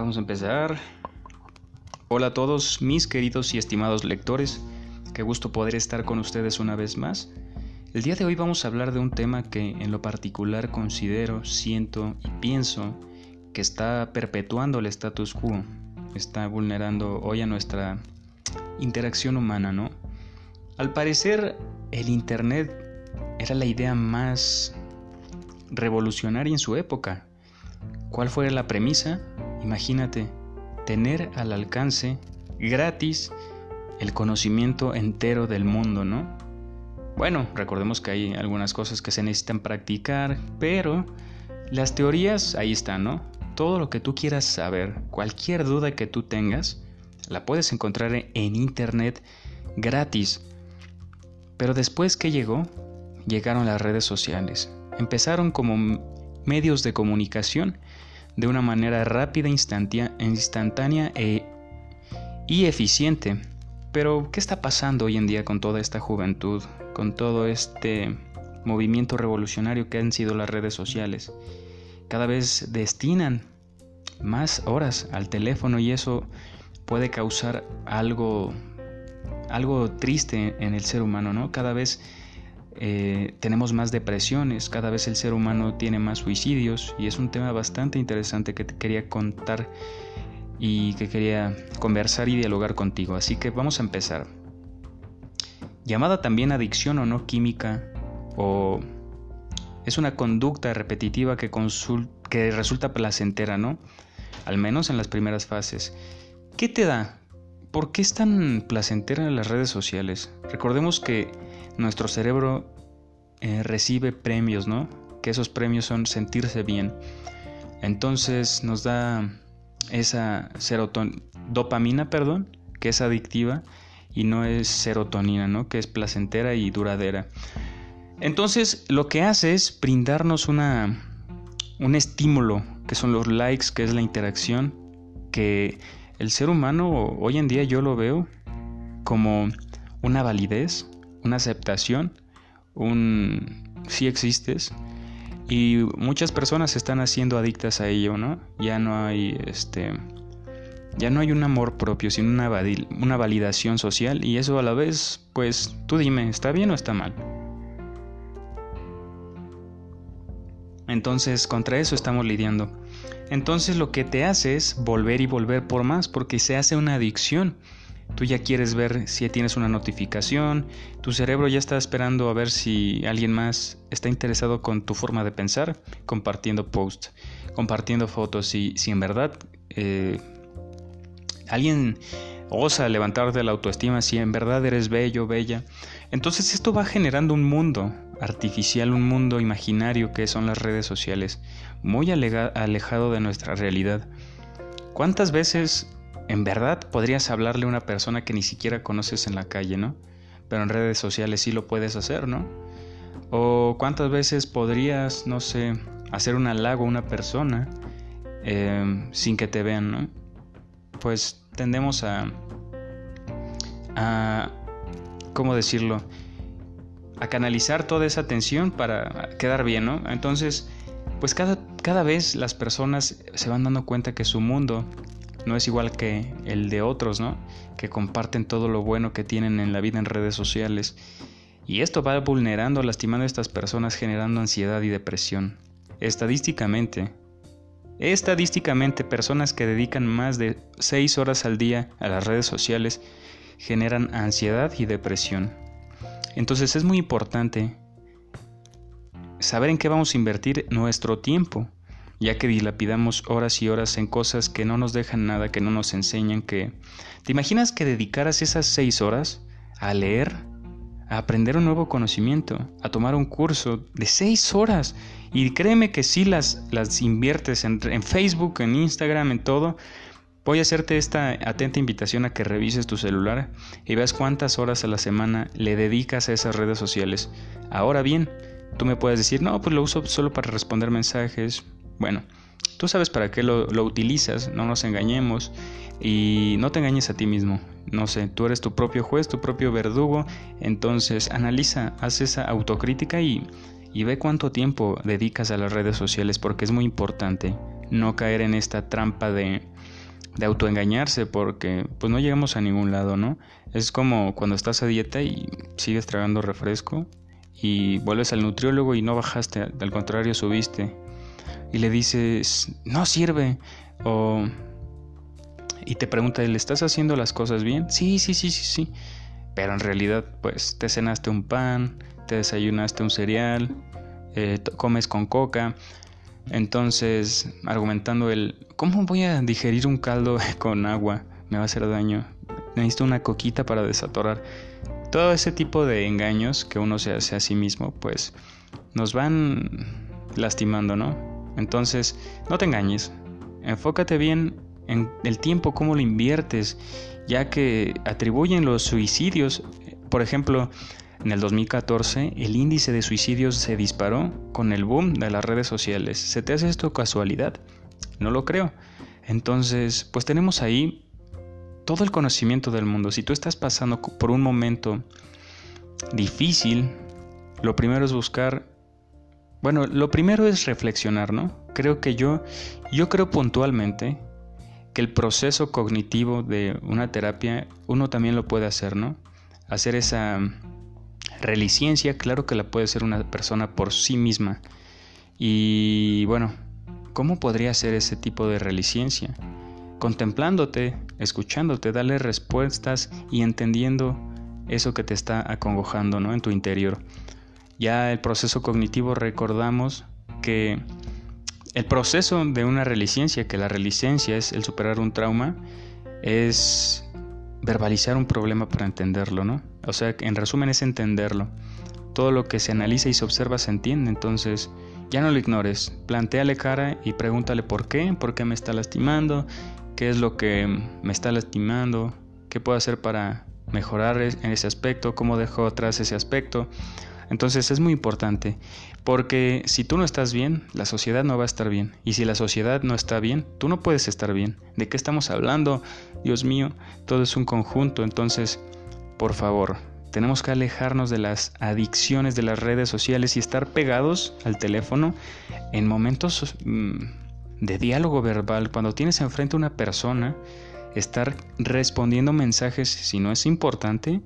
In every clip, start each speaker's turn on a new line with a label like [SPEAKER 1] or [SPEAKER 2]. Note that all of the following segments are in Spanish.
[SPEAKER 1] Vamos a empezar. Hola a todos mis queridos y estimados lectores. Qué gusto poder estar con ustedes una vez más. El día de hoy vamos a hablar de un tema que en lo particular considero, siento y pienso que está perpetuando el status quo. Está vulnerando hoy a nuestra interacción humana, ¿no? Al parecer, el Internet era la idea más revolucionaria en su época. ¿Cuál fue la premisa? Imagínate, tener al alcance gratis el conocimiento entero del mundo, ¿no? Bueno, recordemos que hay algunas cosas que se necesitan practicar, pero las teorías ahí están, ¿no? Todo lo que tú quieras saber, cualquier duda que tú tengas, la puedes encontrar en internet gratis. Pero después que llegó, llegaron las redes sociales. Empezaron como medios de comunicación de una manera rápida, instantánea e, y eficiente. Pero, ¿qué está pasando hoy en día con toda esta juventud, con todo este movimiento revolucionario que han sido las redes sociales? Cada vez destinan más horas al teléfono y eso puede causar algo algo triste en el ser humano, ¿no? Cada vez eh, tenemos más depresiones, cada vez el ser humano tiene más suicidios y es un tema bastante interesante que te quería contar y que quería conversar y dialogar contigo. Así que vamos a empezar. Llamada también adicción o no química o es una conducta repetitiva que, que resulta placentera, ¿no? Al menos en las primeras fases. ¿Qué te da? ¿Por qué es tan placentera en las redes sociales? Recordemos que nuestro cerebro eh, recibe premios, ¿no? Que esos premios son sentirse bien. Entonces nos da esa dopamina, perdón, que es adictiva y no es serotonina, ¿no? Que es placentera y duradera. Entonces lo que hace es brindarnos una, un estímulo, que son los likes, que es la interacción, que el ser humano hoy en día yo lo veo como una validez, una aceptación, un sí existes y muchas personas están haciendo adictas a ello, ¿no? Ya no hay este ya no hay un amor propio, sino una, una validación social y eso a la vez, pues tú dime, ¿está bien o está mal? Entonces, contra eso estamos lidiando. Entonces lo que te hace es volver y volver por más porque se hace una adicción. Tú ya quieres ver si tienes una notificación, tu cerebro ya está esperando a ver si alguien más está interesado con tu forma de pensar, compartiendo posts, compartiendo fotos, y si en verdad eh, alguien osa levantarte la autoestima, si en verdad eres bello, bella. Entonces esto va generando un mundo artificial, un mundo imaginario que son las redes sociales, muy alejado de nuestra realidad. ¿Cuántas veces en verdad podrías hablarle a una persona que ni siquiera conoces en la calle, ¿no? Pero en redes sociales sí lo puedes hacer, ¿no? O cuántas veces podrías, no sé, hacer un halago a una persona eh, sin que te vean, ¿no? Pues tendemos a, a, ¿cómo decirlo? A canalizar toda esa atención para quedar bien, ¿no? Entonces, pues cada, cada vez las personas se van dando cuenta que su mundo no es igual que el de otros, ¿no? Que comparten todo lo bueno que tienen en la vida en redes sociales. Y esto va vulnerando, lastimando a estas personas, generando ansiedad y depresión. Estadísticamente, estadísticamente, personas que dedican más de 6 horas al día a las redes sociales generan ansiedad y depresión. Entonces es muy importante saber en qué vamos a invertir nuestro tiempo, ya que dilapidamos horas y horas en cosas que no nos dejan nada, que no nos enseñan, que... ¿Te imaginas que dedicaras esas seis horas a leer, a aprender un nuevo conocimiento, a tomar un curso de seis horas? Y créeme que si las, las inviertes en, en Facebook, en Instagram, en todo, Voy a hacerte esta atenta invitación a que revises tu celular y veas cuántas horas a la semana le dedicas a esas redes sociales. Ahora bien, Tú me puedes decir, no, pues lo uso solo para responder mensajes. Bueno, tú sabes para qué lo, utilizas, no nos engañemos y no te engañes a ti mismo. No sé, tú eres tu propio juez, tu propio verdugo, entonces analiza, haz esa autocrítica y, y ve cuánto tiempo dedicas a las redes sociales porque es muy importante no caer en esta trampa de de autoengañarse porque pues no llegamos a ningún lado, ¿no? Es como cuando estás a dieta y sigues tragando refresco y vuelves al nutriólogo y no bajaste, al contrario subiste y le dices, no sirve o y te pregunta, ¿le estás haciendo las cosas bien? Sí, sí, sí, sí, sí. Pero en realidad, pues te cenaste un pan, te desayunaste un cereal, eh, comes con coca. Entonces, argumentando el, ¿cómo voy a digerir un caldo con agua? Me va a hacer daño. Necesito una coquita para desatorar. Todo ese tipo de engaños que uno se hace a sí mismo, pues nos van lastimando, ¿no? Entonces, no te engañes. Enfócate bien en el tiempo, cómo lo inviertes, ya que atribuyen los suicidios, por ejemplo, en el 2014 el índice de suicidios se disparó con el boom de las redes sociales. ¿Se te hace esto casualidad? No lo creo. Entonces, pues tenemos ahí todo el conocimiento del mundo. Si tú estás pasando por un momento difícil, lo primero es buscar bueno, lo primero es reflexionar, ¿no? Creo que yo yo creo puntualmente que el proceso cognitivo de una terapia uno también lo puede hacer, ¿no? Hacer esa Reliciencia, claro que la puede ser una persona por sí misma. Y bueno, ¿cómo podría ser ese tipo de reliciencia? Contemplándote, escuchándote, darle respuestas y entendiendo eso que te está acongojando ¿no? en tu interior. Ya el proceso cognitivo recordamos que el proceso de una reliciencia, que la reliciencia es el superar un trauma, es verbalizar un problema para entenderlo, ¿no? O sea, en resumen es entenderlo. Todo lo que se analiza y se observa se entiende, entonces ya no lo ignores, planteale cara y pregúntale por qué, por qué me está lastimando, qué es lo que me está lastimando, qué puedo hacer para mejorar en ese aspecto, cómo dejo atrás ese aspecto. Entonces es muy importante, porque si tú no estás bien, la sociedad no va a estar bien. Y si la sociedad no está bien, tú no puedes estar bien. ¿De qué estamos hablando? Dios mío, todo es un conjunto. Entonces, por favor, tenemos que alejarnos de las adicciones de las redes sociales y estar pegados al teléfono en momentos mm, de diálogo verbal. Cuando tienes enfrente a una persona, estar respondiendo mensajes si no es importante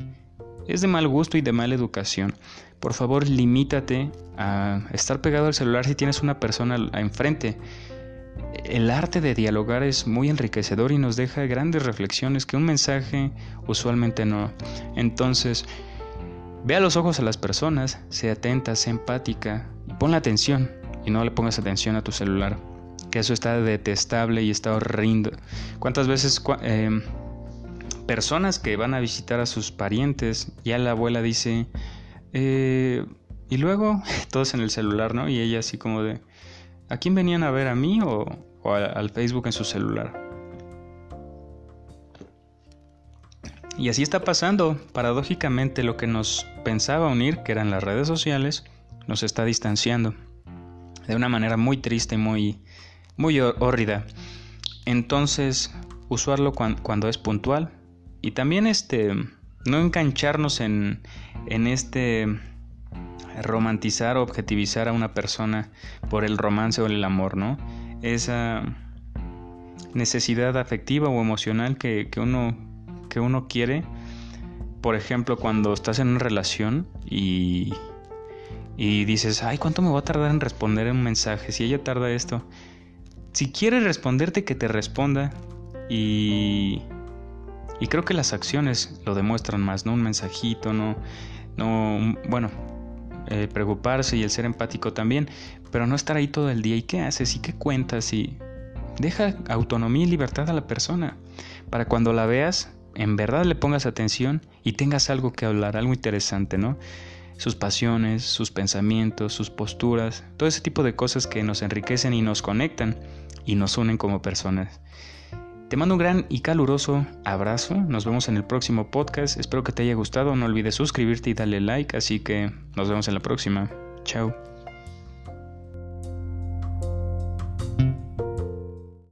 [SPEAKER 1] es de mal gusto y de mala educación. Por favor, limítate a estar pegado al celular si tienes una persona enfrente. El arte de dialogar es muy enriquecedor y nos deja grandes reflexiones que un mensaje usualmente no. Entonces, ve a los ojos a las personas, sé atenta, sé empática y pon la atención y no le pongas atención a tu celular. Que eso está detestable y está horrendo. ¿Cuántas veces eh, personas que van a visitar a sus parientes, ya la abuela dice, eh, y luego todos en el celular, ¿no? Y ella así como de, ¿a quién venían a ver? ¿A mí o, al Facebook en su celular? Y así está pasando. Paradójicamente lo que nos pensaba unir, que eran las redes sociales, nos está distanciando. De una manera muy triste y muy, muy hórrida. Entonces, usarlo cuando es puntual, y también este, no engancharnos en, en este romantizar o objetivizar a una persona por el romance o el amor, ¿no? Esa necesidad afectiva o emocional que, uno, que uno quiere. Por ejemplo, cuando estás en una relación y, y dices, ay, ¿cuánto me va a tardar en responder un mensaje? Si ella tarda esto. Si quiere responderte, que te responda. Y, y creo que las acciones lo demuestran más, ¿no? Un mensajito, no, no, bueno, eh, preocuparse y el ser empático también, pero no estar ahí todo el día. ¿Y qué haces? ¿Y qué cuentas? Y deja autonomía y libertad a la persona para cuando la veas, en verdad le pongas atención y tengas algo que hablar, algo interesante, ¿no? Sus pasiones, sus pensamientos, sus posturas, todo ese tipo de cosas que nos enriquecen y nos conectan y nos unen como personas. Te mando un gran y caluroso abrazo. Nos vemos en el próximo podcast. Espero que te haya gustado. No olvides suscribirte y darle like. Así que nos vemos en la próxima. Chao.